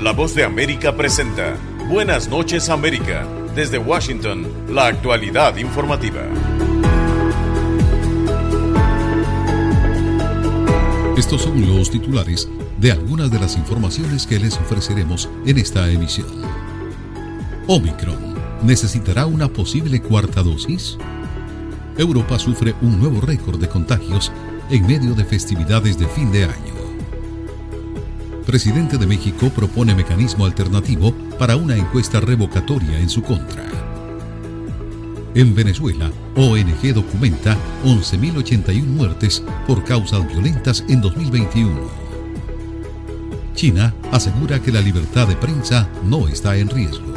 La voz de América presenta Buenas noches América. Desde Washington, la actualidad informativa. Estos son los titulares de algunas de las informaciones que les ofreceremos en esta emisión. Omicron necesitará una posible cuarta dosis. Europa sufre un nuevo récord de contagios en medio de festividades de fin de año. Presidente de México propone mecanismo alternativo para una encuesta revocatoria en su contra. En Venezuela, ONG documenta 11.081 muertes por causas violentas en 2021. China asegura que la libertad de prensa no está en riesgo.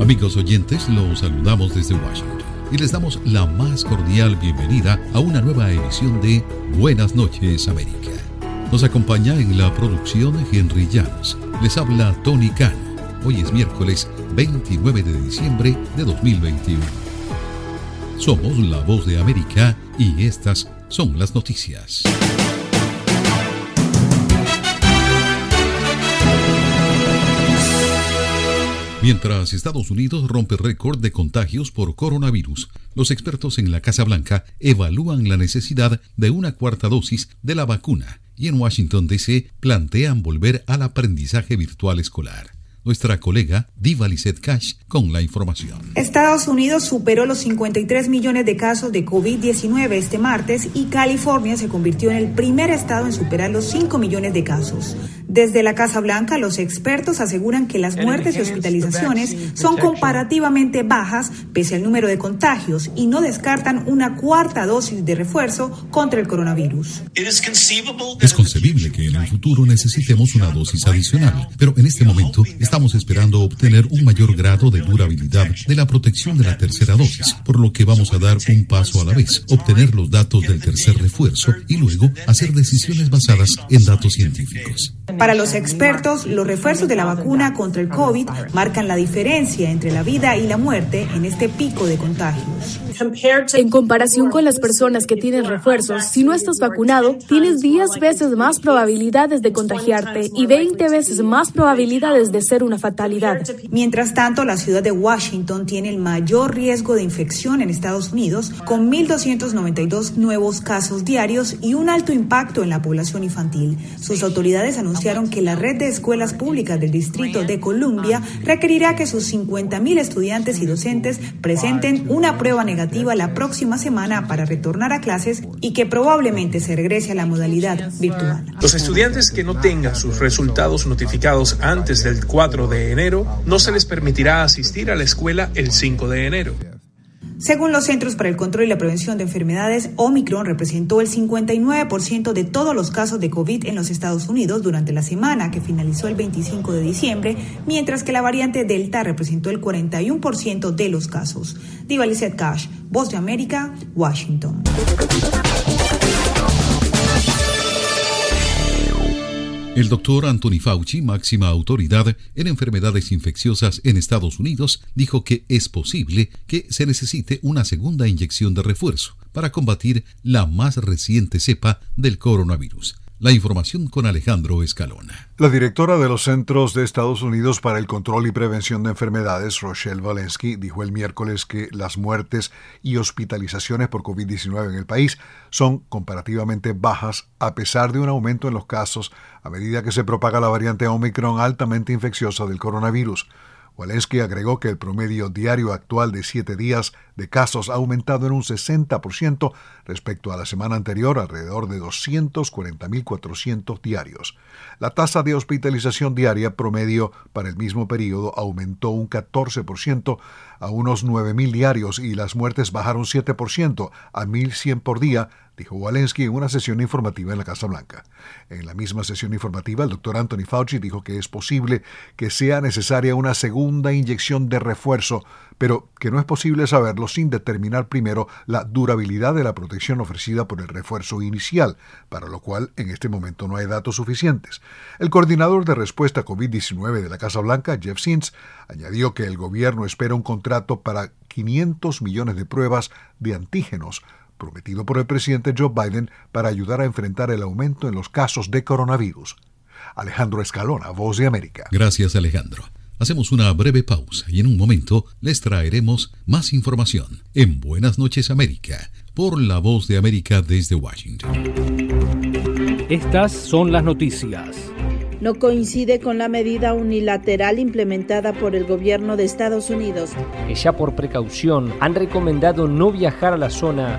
Amigos oyentes, los saludamos desde Washington y les damos la más cordial bienvenida a una nueva edición de Buenas noches América. Nos acompaña en la producción Henry Llanos. Les habla Tony Cano. Hoy es miércoles 29 de diciembre de 2021. Somos la voz de América y estas son las noticias. Mientras Estados Unidos rompe récord de contagios por coronavirus, los expertos en la Casa Blanca evalúan la necesidad de una cuarta dosis de la vacuna y en Washington, D.C. plantean volver al aprendizaje virtual escolar. Nuestra colega Diva Lizette Cash con la información. Estados Unidos superó los 53 millones de casos de COVID-19 este martes y California se convirtió en el primer estado en superar los 5 millones de casos. Desde la Casa Blanca, los expertos aseguran que las muertes y hospitalizaciones son comparativamente bajas pese al número de contagios y no descartan una cuarta dosis de refuerzo contra el coronavirus. Es concebible que en el futuro necesitemos una dosis adicional, pero en este momento estamos esperando obtener un mayor grado de durabilidad de la protección de la tercera dosis, por lo que vamos a dar un paso a la vez, obtener los datos del tercer refuerzo y luego hacer decisiones basadas en datos científicos. Para los expertos, los refuerzos de la vacuna contra el COVID marcan la diferencia entre la vida y la muerte en este pico de contagios. En comparación con las personas que tienen refuerzos, si no estás vacunado, tienes 10 veces más probabilidades de contagiarte y 20 veces más probabilidades de ser una fatalidad. Mientras tanto, la ciudad de Washington tiene el mayor riesgo de infección en Estados Unidos, con 1.292 nuevos casos diarios y un alto impacto en la población infantil. Sus autoridades anunciaron que la red de escuelas públicas del Distrito de Columbia requerirá que sus 50.000 estudiantes y docentes presenten una prueba negativa la próxima semana para retornar a clases y que probablemente se regrese a la modalidad virtual. Los estudiantes que no tengan sus resultados notificados antes del 4 de enero, no se les permitirá asistir a la escuela el 5 de enero. Según los Centros para el Control y la Prevención de Enfermedades, Omicron representó el 59% de todos los casos de COVID en los Estados Unidos durante la semana que finalizó el 25 de diciembre, mientras que la variante Delta representó el 41% de los casos. Diva Cash, Voz de América, Washington. El doctor Anthony Fauci, máxima autoridad en enfermedades infecciosas en Estados Unidos, dijo que es posible que se necesite una segunda inyección de refuerzo para combatir la más reciente cepa del coronavirus. La información con Alejandro Escalona. La directora de los Centros de Estados Unidos para el Control y Prevención de Enfermedades, Rochelle Walensky, dijo el miércoles que las muertes y hospitalizaciones por COVID-19 en el país son comparativamente bajas a pesar de un aumento en los casos a medida que se propaga la variante Omicron altamente infecciosa del coronavirus. Walensky agregó que el promedio diario actual de siete días de casos ha aumentado en un 60% respecto a la semana anterior, alrededor de 240.400 diarios. La tasa de hospitalización diaria promedio para el mismo periodo aumentó un 14% a unos 9.000 diarios y las muertes bajaron 7% a 1.100 por día dijo Walensky en una sesión informativa en la Casa Blanca. En la misma sesión informativa, el doctor Anthony Fauci dijo que es posible que sea necesaria una segunda inyección de refuerzo, pero que no es posible saberlo sin determinar primero la durabilidad de la protección ofrecida por el refuerzo inicial, para lo cual en este momento no hay datos suficientes. El coordinador de respuesta COVID-19 de la Casa Blanca, Jeff Sins, añadió que el gobierno espera un contrato para 500 millones de pruebas de antígenos prometido por el presidente Joe Biden para ayudar a enfrentar el aumento en los casos de coronavirus. Alejandro Escalona, Voz de América. Gracias, Alejandro. Hacemos una breve pausa y en un momento les traeremos más información en Buenas noches América por la Voz de América desde Washington. Estas son las noticias. No coincide con la medida unilateral implementada por el gobierno de Estados Unidos. Que ya por precaución han recomendado no viajar a la zona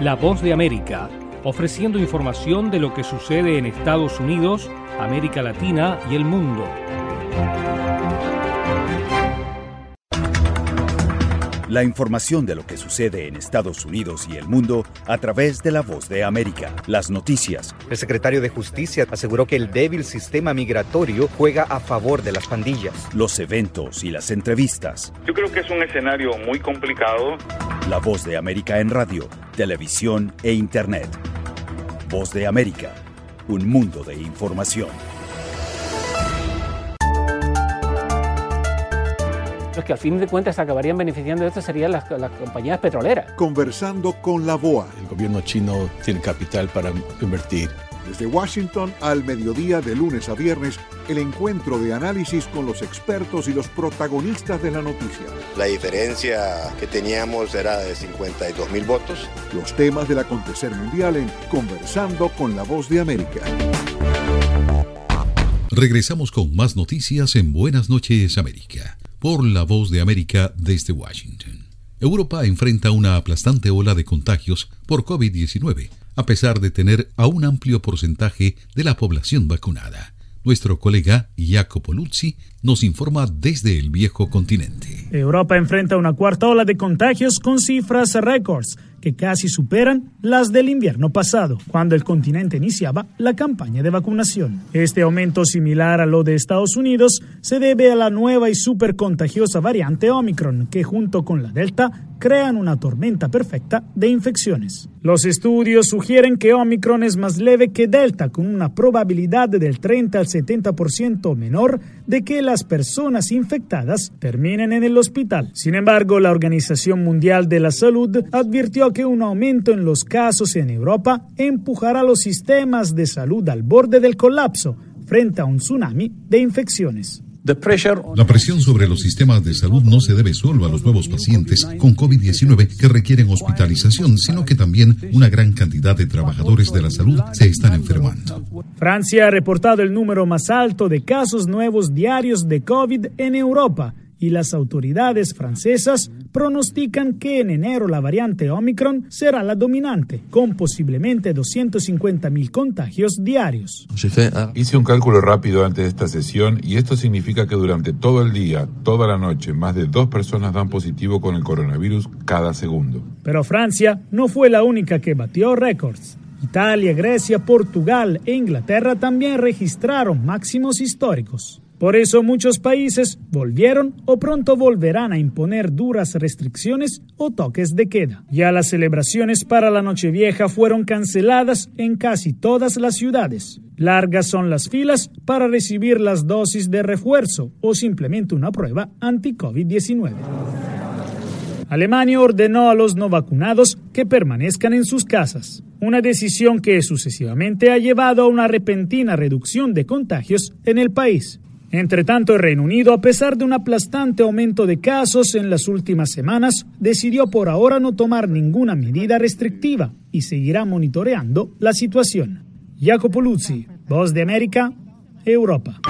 La Voz de América, ofreciendo información de lo que sucede en Estados Unidos, América Latina y el mundo. La información de lo que sucede en Estados Unidos y el mundo a través de la voz de América. Las noticias. El secretario de Justicia aseguró que el débil sistema migratorio juega a favor de las pandillas. Los eventos y las entrevistas. Yo creo que es un escenario muy complicado. La voz de América en radio televisión e Internet. Voz de América, un mundo de información. Los que al fin de cuentas acabarían beneficiando de esto serían las, las compañías petroleras. Conversando con la BOA. El gobierno chino tiene capital para invertir desde Washington al mediodía de lunes a viernes, el encuentro de análisis con los expertos y los protagonistas de la noticia. La diferencia que teníamos era de 52 mil votos. Los temas del acontecer mundial en Conversando con la Voz de América. Regresamos con más noticias en Buenas noches América, por la Voz de América desde Washington. Europa enfrenta una aplastante ola de contagios por COVID-19 a pesar de tener a un amplio porcentaje de la población vacunada. Nuestro colega Jacopo Luzzi nos informa desde el viejo continente. Europa enfrenta una cuarta ola de contagios con cifras récords que casi superan las del invierno pasado, cuando el continente iniciaba la campaña de vacunación. Este aumento similar a lo de Estados Unidos se debe a la nueva y super contagiosa variante Omicron, que junto con la Delta crean una tormenta perfecta de infecciones. Los estudios sugieren que Omicron es más leve que Delta, con una probabilidad del 30 al 70% menor de que las personas infectadas terminen en el hospital. Sin embargo, la Organización Mundial de la Salud advirtió que un aumento en los casos en Europa empujará los sistemas de salud al borde del colapso frente a un tsunami de infecciones. La presión sobre los sistemas de salud no se debe solo a los nuevos pacientes con COVID-19 que requieren hospitalización, sino que también una gran cantidad de trabajadores de la salud se están enfermando. Francia ha reportado el número más alto de casos nuevos diarios de COVID en Europa y las autoridades francesas pronostican que en enero la variante Omicron será la dominante, con posiblemente 250.000 contagios diarios. Hice un cálculo rápido antes de esta sesión y esto significa que durante todo el día, toda la noche, más de dos personas dan positivo con el coronavirus cada segundo. Pero Francia no fue la única que batió récords. Italia, Grecia, Portugal e Inglaterra también registraron máximos históricos. Por eso muchos países volvieron o pronto volverán a imponer duras restricciones o toques de queda. Ya las celebraciones para la Nochevieja fueron canceladas en casi todas las ciudades. Largas son las filas para recibir las dosis de refuerzo o simplemente una prueba anti-COVID-19. Alemania ordenó a los no vacunados que permanezcan en sus casas, una decisión que sucesivamente ha llevado a una repentina reducción de contagios en el país. Entre tanto, el Reino Unido, a pesar de un aplastante aumento de casos en las últimas semanas, decidió por ahora no tomar ninguna medida restrictiva y seguirá monitoreando la situación. Jacopo Luzzi, Voz de América, Europa.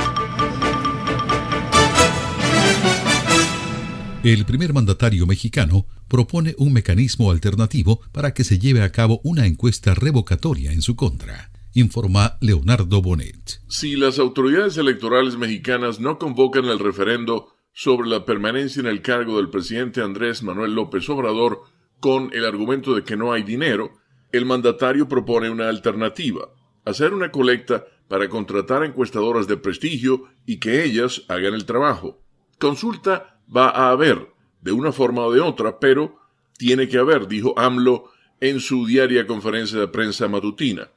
El primer mandatario mexicano propone un mecanismo alternativo para que se lleve a cabo una encuesta revocatoria en su contra informa Leonardo Bonet. Si las autoridades electorales mexicanas no convocan el referendo sobre la permanencia en el cargo del presidente Andrés Manuel López Obrador con el argumento de que no hay dinero, el mandatario propone una alternativa, hacer una colecta para contratar encuestadoras de prestigio y que ellas hagan el trabajo. Consulta va a haber, de una forma o de otra, pero tiene que haber, dijo AMLO en su diaria conferencia de prensa matutina.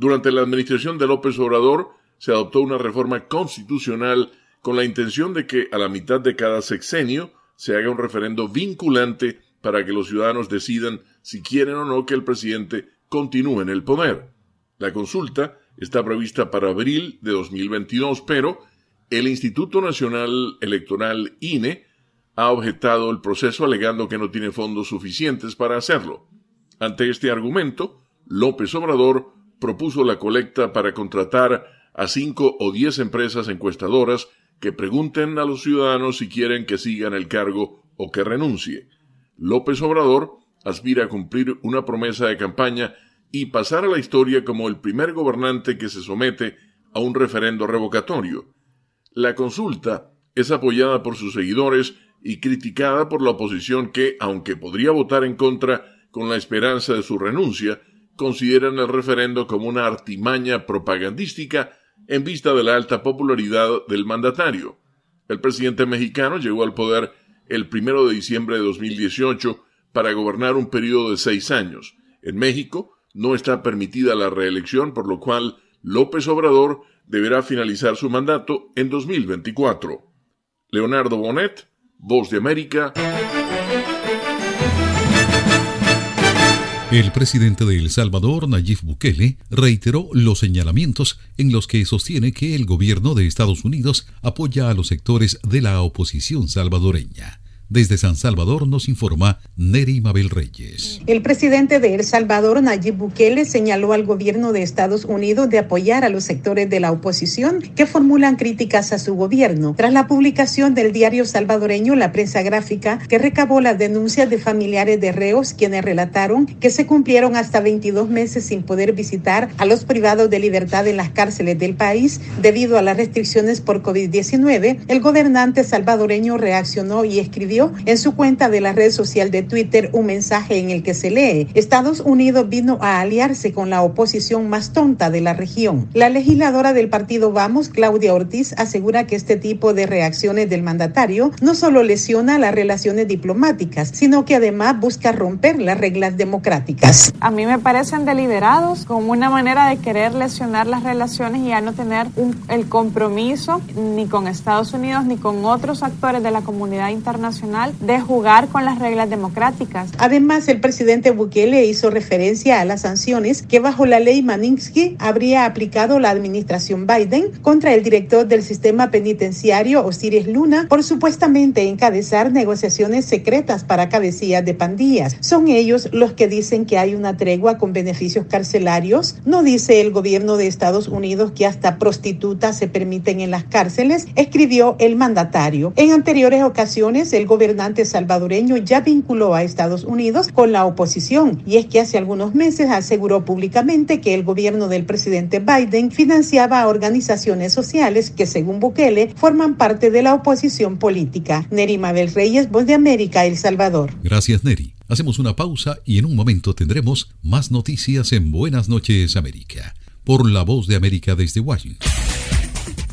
Durante la administración de López Obrador se adoptó una reforma constitucional con la intención de que a la mitad de cada sexenio se haga un referendo vinculante para que los ciudadanos decidan si quieren o no que el presidente continúe en el poder. La consulta está prevista para abril de 2022, pero el Instituto Nacional Electoral INE ha objetado el proceso alegando que no tiene fondos suficientes para hacerlo. Ante este argumento, López Obrador propuso la colecta para contratar a cinco o diez empresas encuestadoras que pregunten a los ciudadanos si quieren que sigan el cargo o que renuncie. López Obrador aspira a cumplir una promesa de campaña y pasar a la historia como el primer gobernante que se somete a un referendo revocatorio. La consulta es apoyada por sus seguidores y criticada por la oposición que, aunque podría votar en contra con la esperanza de su renuncia, consideran el referendo como una artimaña propagandística en vista de la alta popularidad del mandatario. El presidente mexicano llegó al poder el primero de diciembre de 2018 para gobernar un periodo de seis años. En México no está permitida la reelección, por lo cual López Obrador deberá finalizar su mandato en 2024. Leonardo Bonet, Voz de América. El presidente de El Salvador, Nayib Bukele, reiteró los señalamientos en los que sostiene que el gobierno de Estados Unidos apoya a los sectores de la oposición salvadoreña. Desde San Salvador nos informa Neri Mabel Reyes. El presidente de El Salvador, Nayib Bukele, señaló al gobierno de Estados Unidos de apoyar a los sectores de la oposición que formulan críticas a su gobierno. Tras la publicación del diario salvadoreño La Prensa Gráfica, que recabó las denuncias de familiares de reos quienes relataron que se cumplieron hasta 22 meses sin poder visitar a los privados de libertad en las cárceles del país debido a las restricciones por COVID-19, el gobernante salvadoreño reaccionó y escribió en su cuenta de la red social de Twitter un mensaje en el que se lee, Estados Unidos vino a aliarse con la oposición más tonta de la región. La legisladora del partido Vamos, Claudia Ortiz, asegura que este tipo de reacciones del mandatario no solo lesiona las relaciones diplomáticas, sino que además busca romper las reglas democráticas. A mí me parecen deliberados como una manera de querer lesionar las relaciones y ya no tener el compromiso ni con Estados Unidos ni con otros actores de la comunidad internacional de jugar con las reglas democráticas. Además, el presidente Bukele hizo referencia a las sanciones que bajo la ley Maninsky habría aplicado la administración Biden contra el director del sistema penitenciario Osiris Luna por supuestamente encabezar negociaciones secretas para cabecillas de pandillas. Son ellos los que dicen que hay una tregua con beneficios carcelarios. No dice el gobierno de Estados Unidos que hasta prostitutas se permiten en las cárceles, escribió el mandatario. En anteriores ocasiones, el gobernante salvadoreño ya vinculó a Estados Unidos con la oposición y es que hace algunos meses aseguró públicamente que el gobierno del presidente Biden financiaba a organizaciones sociales que según Bukele forman parte de la oposición política. Neri Mabel Reyes, Voz de América, El Salvador. Gracias Neri. Hacemos una pausa y en un momento tendremos más noticias en Buenas noches América por la Voz de América desde Washington.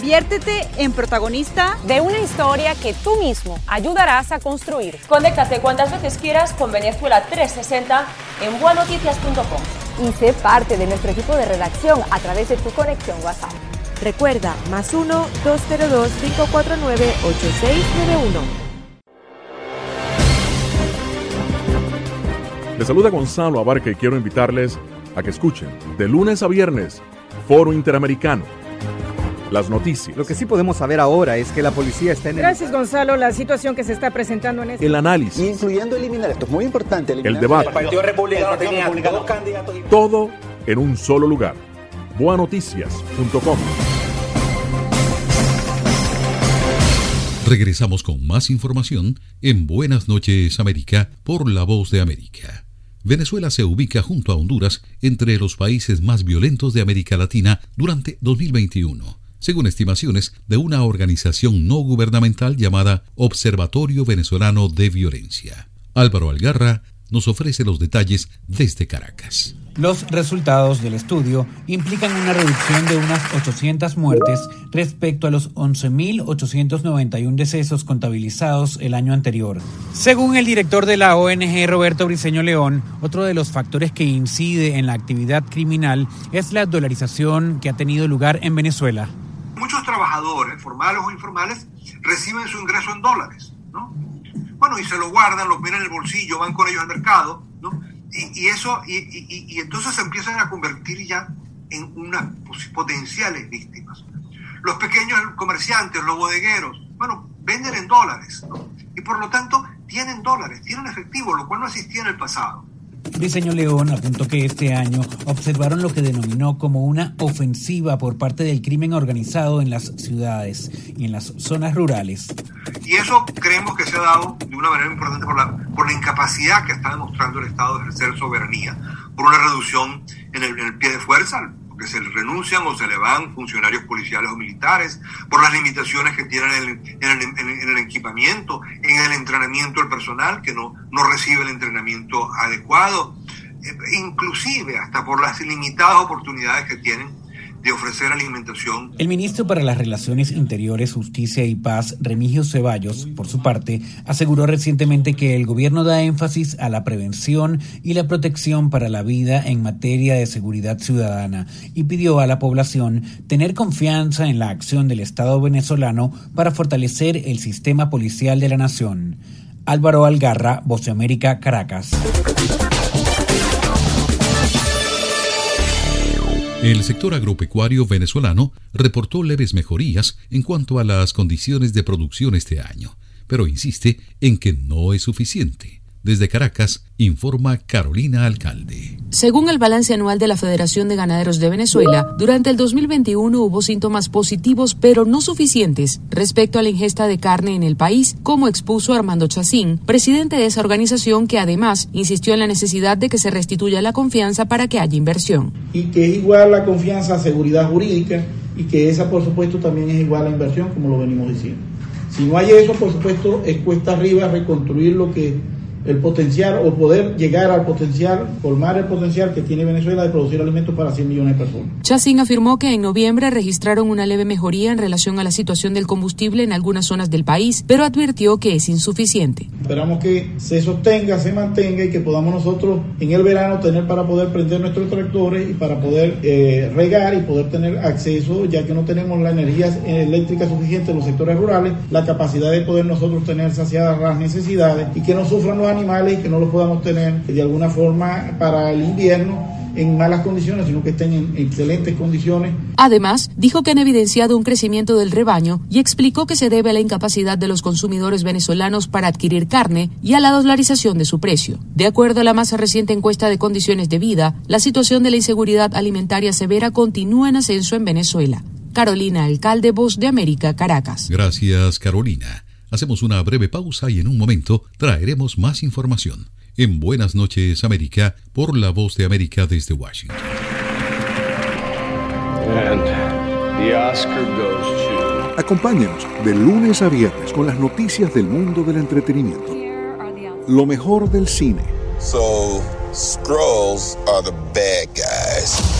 Conviértete en protagonista de una historia que tú mismo ayudarás a construir. Conéctate cuantas veces quieras con Venezuela 360 en buenoticias.com. Y sé parte de nuestro equipo de redacción a través de tu conexión WhatsApp. Recuerda, más 1-202-549-8691. Les saluda Gonzalo Abarca y quiero invitarles a que escuchen de lunes a viernes Foro Interamericano. Las noticias. Lo que sí podemos saber ahora es que la policía está en el... Gracias, Gonzalo. La situación que se está presentando en este... El análisis. Incluyendo eliminar, esto es muy importante. El debate. El Partido Republicano tenía dos candidatos. Todo en un solo lugar. Boanoticias.com. Regresamos con más información en Buenas noches América por La Voz de América. Venezuela se ubica junto a Honduras entre los países más violentos de América Latina durante 2021, según estimaciones de una organización no gubernamental llamada Observatorio Venezolano de Violencia. Álvaro Algarra nos ofrece los detalles desde Caracas. Los resultados del estudio implican una reducción de unas 800 muertes respecto a los 11.891 decesos contabilizados el año anterior. Según el director de la ONG Roberto Briceño León, otro de los factores que incide en la actividad criminal es la dolarización que ha tenido lugar en Venezuela. Trabajadores, formales o informales, reciben su ingreso en dólares, ¿no? Bueno, y se lo guardan, lo miran en el bolsillo, van con ellos al mercado, ¿no? Y, eso, y, entonces se empiezan a convertir ya en unas potenciales víctimas. Los pequeños comerciantes, los bodegueros, bueno, venden en dólares, Y por lo tanto tienen dólares, tienen efectivo, lo cual no existía en el pasado. Diseño León apuntó que este año observaron lo que denominó como una ofensiva por parte del crimen organizado en las ciudades y en las zonas rurales. Y eso creemos que se ha dado de una manera importante por la, por la incapacidad que está demostrando el Estado de ejercer soberanía, por una reducción en el, en el pie de fuerza, que se renuncian o se le van funcionarios policiales o militares, por las limitaciones que tienen en el, en el, equipamiento, en el entrenamiento del personal, que no, no recibe el entrenamiento adecuado, eh, inclusive hasta por las limitadas oportunidades que tienen de ofrecer alimentación. El ministro para las Relaciones Interiores, Justicia y Paz, Remigio Ceballos, por su parte, aseguró recientemente que el gobierno da énfasis a la prevención y la protección para la vida en materia de seguridad ciudadana y pidió a la población tener confianza en la acción del Estado venezolano para fortalecer el sistema policial de la nación. Álvaro Algarra, Voz de América, Caracas. El sector agropecuario venezolano reportó leves mejorías en cuanto a las condiciones de producción este año, pero insiste en que no es suficiente. Desde Caracas, informa Carolina Alcalde. Según el balance anual de la Federación de Ganaderos de Venezuela, durante el 2021 hubo síntomas positivos pero no suficientes respecto a la ingesta de carne en el país, como expuso Armando Chacín, presidente de esa organización que además insistió en la necesidad de que se restituya la confianza para que haya inversión. Y que es igual la confianza a seguridad jurídica y que esa por supuesto también es igual a inversión, como lo venimos diciendo. Si no hay eso, por supuesto, es cuesta arriba reconstruir lo que el potencial o poder llegar al potencial, colmar el potencial que tiene Venezuela de producir alimentos para 100 millones de personas. Chacín afirmó que en noviembre registraron una leve mejoría en relación a la situación del combustible en algunas zonas del país, pero advirtió que es insuficiente. Esperamos que se sostenga, se mantenga y que podamos nosotros en el verano tener para poder prender nuestros tractores y para poder eh, regar y poder tener acceso, ya que no tenemos la energía eléctrica suficiente en los sectores rurales, la capacidad de poder nosotros tener saciadas las necesidades y que no sufran los animales y que no los podamos tener de alguna forma para el invierno en malas condiciones, sino que estén en excelentes condiciones. Además, dijo que han evidenciado un crecimiento del rebaño y explicó que se debe a la incapacidad de los consumidores venezolanos para adquirir carne y a la dolarización de su precio. De acuerdo a la más reciente encuesta de condiciones de vida, la situación de la inseguridad alimentaria severa continúa en ascenso en Venezuela. Carolina Alcalde, Voz de América, Caracas. Gracias, Carolina. Hacemos una breve pausa y en un momento traeremos más información. En Buenas noches América por la voz de América desde Washington. Acompáñenos de lunes a viernes con las noticias del mundo del entretenimiento. Lo mejor del cine. So, Scrolls are the bad guys.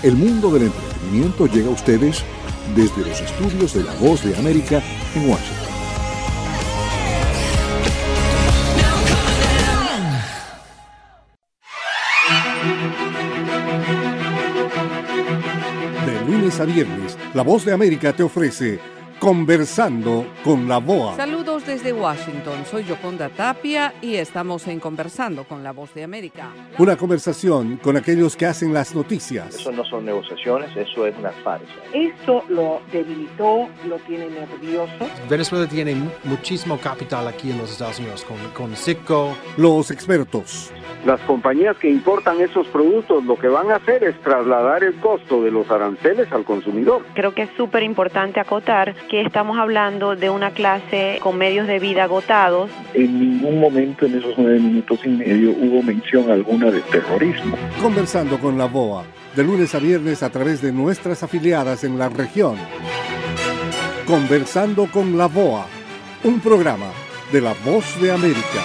El mundo del entretenimiento llega a ustedes desde los estudios de La Voz de América en Washington. De lunes a viernes, La Voz de América te ofrece Conversando con la BOA. Saludos desde Washington, soy Yoconda Tapia y estamos en Conversando con la Voz de América. Una conversación con aquellos que hacen las noticias. Eso no son negociaciones, eso es una farsa. Esto lo debilitó, lo tiene nervioso. Venezuela tiene muchísimo capital aquí en los Estados Unidos, con, con Citgo. Los expertos. Las compañías que importan esos productos lo que van a hacer es trasladar el costo de los aranceles al consumidor. Creo que es súper importante acotar que estamos hablando de una clase con medios de vida agotados. En ningún momento en esos nueve minutos y medio hubo mención alguna de terrorismo. Conversando con la BOA, de lunes a viernes a través de nuestras afiliadas en la región. Conversando con la BOA, un programa de la Voz de América.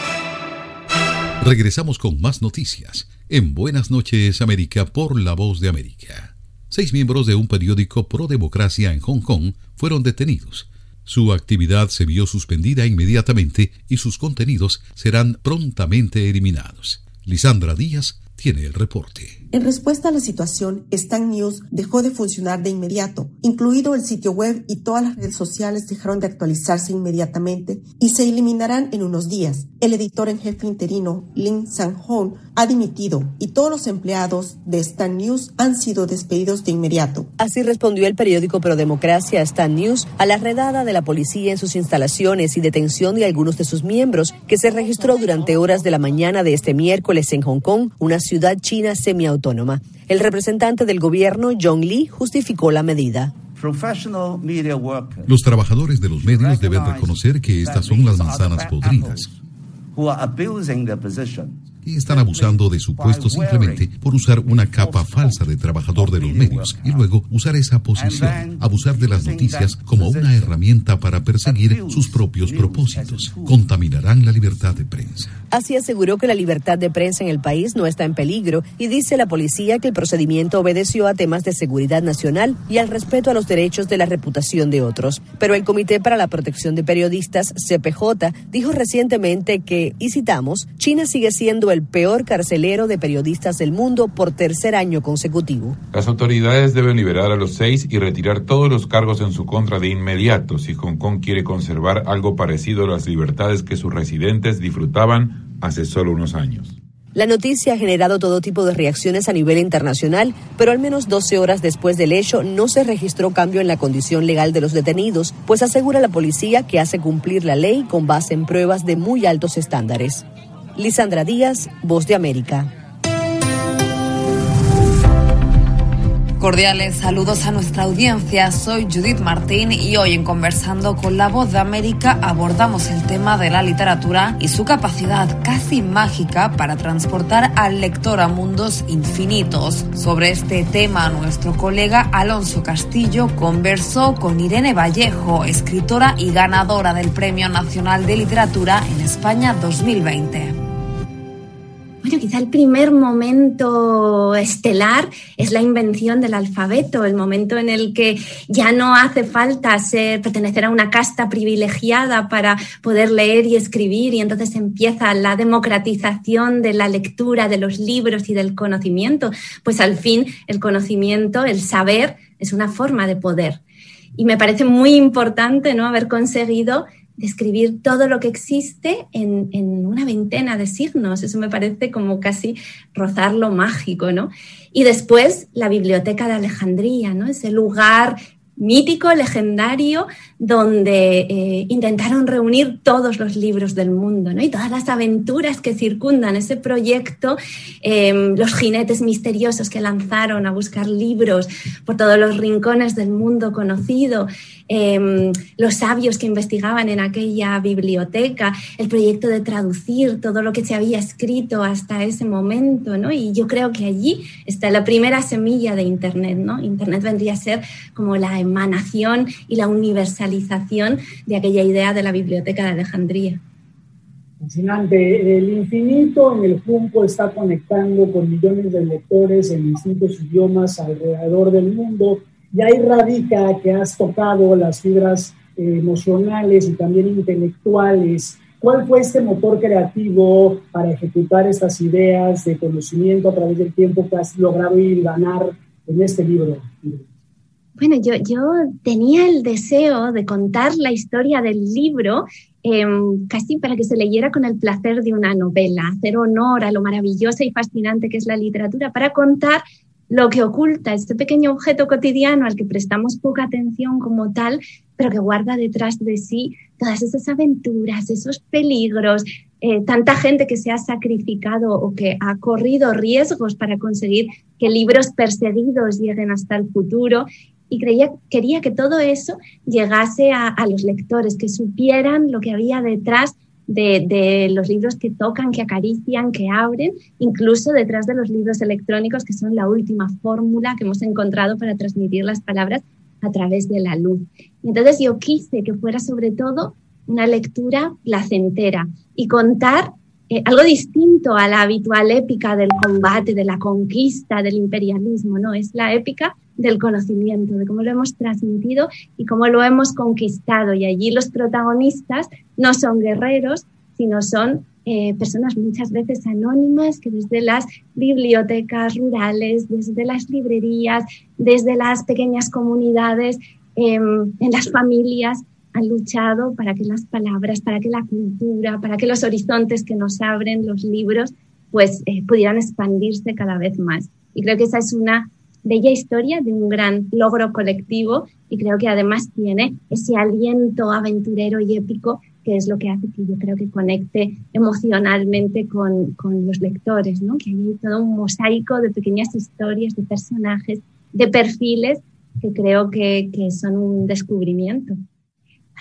Regresamos con más noticias en Buenas noches América por La Voz de América. Seis miembros de un periódico pro democracia en Hong Kong fueron detenidos. Su actividad se vio suspendida inmediatamente y sus contenidos serán prontamente eliminados. Lisandra Díaz tiene el reporte. En respuesta a la situación, Stan News dejó de funcionar de inmediato, incluido el sitio web y todas las redes sociales dejaron de actualizarse inmediatamente y se eliminarán en unos días. El editor en jefe interino, Lin Sang-hong, ha dimitido y todos los empleados de Stan News han sido despedidos de inmediato. Así respondió el periódico Pro Democracia Stan News a la redada de la policía en sus instalaciones y detención de algunos de sus miembros, que se registró durante horas de la mañana de este miércoles en Hong Kong, una ciudad china semiautónoma. El representante del gobierno, John Lee, justificó la medida. Los trabajadores de los medios deben reconocer que estas son las manzanas podridas y están abusando de su puesto simplemente por usar una capa falsa de trabajador de los medios y luego usar esa posición, abusar de las noticias como una herramienta para perseguir sus propios propósitos. Contaminarán la libertad de prensa. Así aseguró que la libertad de prensa en el país no está en peligro y dice la policía que el procedimiento obedeció a temas de seguridad nacional y al respeto a los derechos de la reputación de otros. Pero el Comité para la Protección de Periodistas, CPJ, dijo recientemente que, y citamos, China sigue siendo el peor carcelero de periodistas del mundo por tercer año consecutivo. Las autoridades deben liberar a los seis y retirar todos los cargos en su contra de inmediato si Hong Kong quiere conservar algo parecido a las libertades que sus residentes disfrutaban hace solo unos años. La noticia ha generado todo tipo de reacciones a nivel internacional, pero al menos 12 horas después del hecho no se registró cambio en la condición legal de los detenidos, pues asegura la policía que hace cumplir la ley con base en pruebas de muy altos estándares. Lisandra Díaz, Voz de América. Cordiales saludos a nuestra audiencia. Soy Judith Martín y hoy en Conversando con la Voz de América abordamos el tema de la literatura y su capacidad casi mágica para transportar al lector a mundos infinitos. Sobre este tema, nuestro colega Alonso Castillo conversó con Irene Vallejo, escritora y ganadora del Premio Nacional de Literatura en España 2020. Bueno, quizá el primer momento estelar es la invención del alfabeto, el momento en el que ya no hace falta ser, pertenecer a una casta privilegiada para poder leer y escribir y entonces empieza la democratización de la lectura, de los libros y del conocimiento. Pues al fin el conocimiento, el saber, es una forma de poder. Y me parece muy importante ¿no? haber conseguido describir todo lo que existe en, en, una veintena de signos. Eso me parece como casi rozar lo mágico, ¿no? Y después la Biblioteca de Alejandría, ¿no? Ese lugar mítico, legendario, donde eh, intentaron reunir todos los libros del mundo ¿no? y todas las aventuras que circundan ese proyecto, em, los jinetes misteriosos que lanzaron a buscar libros por todos los rincones del mundo conocido, em, los sabios que investigaban en aquella biblioteca, el proyecto de traducir todo lo que se había escrito hasta ese momento. ¿no? Y yo creo que allí está la primera semilla de Internet. ¿no? Internet vendría a ser como la emanación y la universalidad de aquella idea de la Biblioteca de Alejandría. Fascinante. El infinito en el Junco está conectando con millones de lectores en distintos idiomas alrededor del mundo y ahí radica que has tocado las fibras eh, emocionales y también intelectuales. ¿Cuál fue este motor creativo para ejecutar estas ideas de conocimiento a través del tiempo que has logrado ir ganar en este libro? Bueno, yo, yo tenía el deseo de contar la historia del libro em, casi para que se leyera con el placer de una novela, hacer honor a lo maravillosa y fascinante que es la literatura, para contar lo que oculta este pequeño objeto cotidiano al que prestamos poca atención como tal, pero que guarda detrás de sí todas esas aventuras, esos peligros, eh, tanta gente que se ha sacrificado o que ha corrido riesgos para conseguir que libros perseguidos lleguen hasta el futuro y creía, quería que todo eso llegase a, los lectores, que supieran lo que había detrás de, los libros que tocan, que acarician, que abren, incluso detrás de los libros electrónicos, que son la última fórmula que hemos encontrado para transmitir las palabras a través de la luz. Entonces yo quise que fuera sobre todo una lectura placentera y contar eh, algo distinto a la habitual épica del combate, de la conquista, del imperialismo, ¿no? Es la épica del conocimiento, de cómo lo hemos transmitido y cómo lo hemos conquistado. Y allí los protagonistas no son guerreros, sino son eh, personas muchas veces anónimas que desde las bibliotecas rurales, desde las librerías, desde las pequeñas comunidades, em, en las familias, han luchado para que las palabras, para que la cultura, para que los horizontes que nos abren los libros, pues eh, pudieran expandirse cada vez más. Y creo que esa es una bella historia de un gran logro colectivo y creo que además tiene ese aliento aventurero y épico que es lo que hace que yo creo que conecte emocionalmente con, con los lectores, ¿no? que hay todo un mosaico de pequeñas historias, de personajes, de perfiles que creo que, que son un descubrimiento.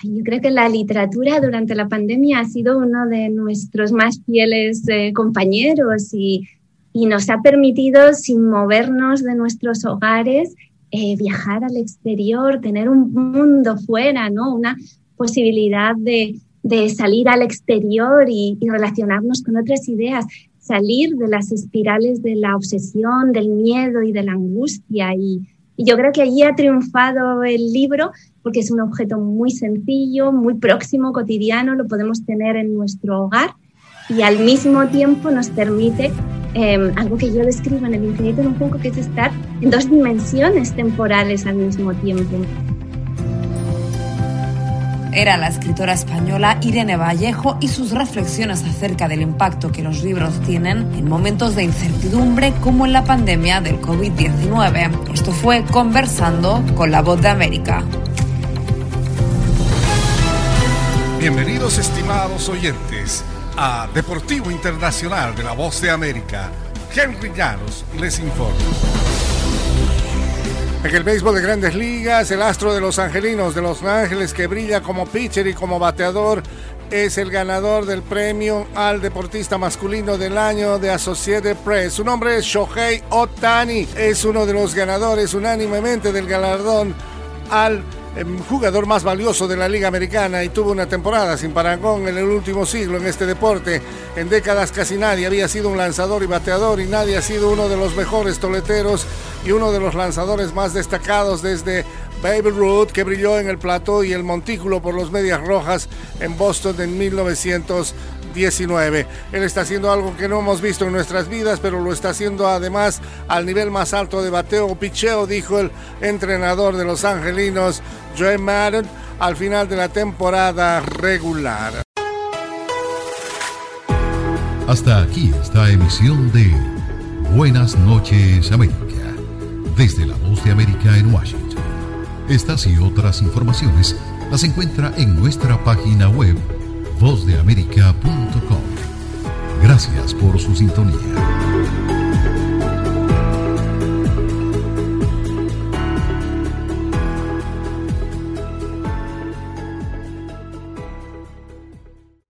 Yo creo que la literatura durante la pandemia ha sido uno de nuestros más fieles eh, compañeros y y nos ha permitido, sin movernos de nuestros hogares, eh, viajar al exterior, tener un mundo fuera, ¿no? Una posibilidad de, de salir al exterior y, y, relacionarnos con otras ideas, salir de las espirales de la obsesión, del miedo y de la angustia. Y, y yo creo que allí ha triunfado el libro porque es un objeto muy sencillo, muy próximo, cotidiano, lo podemos tener en nuestro hogar y al mismo tiempo nos permite Em, algo que yo describo en el infinito en un poco, que es estar en dos dimensiones temporales al mismo tiempo. Era la escritora española Irene Vallejo y sus reflexiones acerca del impacto que los libros tienen en momentos de incertidumbre como en la pandemia del COVID-19. Esto fue Conversando con la Voz de América. Bienvenidos estimados oyentes a Deportivo Internacional de la Voz de América. Henry Llanos les informa. En el béisbol de grandes ligas, el astro de los angelinos de Los Ángeles que brilla como pitcher y como bateador es el ganador del premio al deportista masculino del año de Associated Press. Su nombre es Shohei Otani. Es uno de los ganadores unánimemente del galardón al jugador más valioso de la Liga Americana y tuvo una temporada sin parangón en el último siglo en este deporte. En décadas casi nadie había sido un lanzador y bateador y nadie ha sido uno de los mejores toleteros y uno de los lanzadores más destacados desde Baby Ruth, que brilló en el plató y el montículo por los Medias Rojas en Boston en 1900. 19. Él está haciendo algo que no hemos visto en nuestras vidas, pero lo está haciendo además al nivel más alto de bateo o picheo, dijo el entrenador de los angelinos, Joe Madden, al final de la temporada regular. Hasta aquí esta emisión de Buenas noches América, desde la voz de América en Washington. Estas y otras informaciones las encuentra en nuestra página web vozdeamerica.com. Gracias por su sintonía.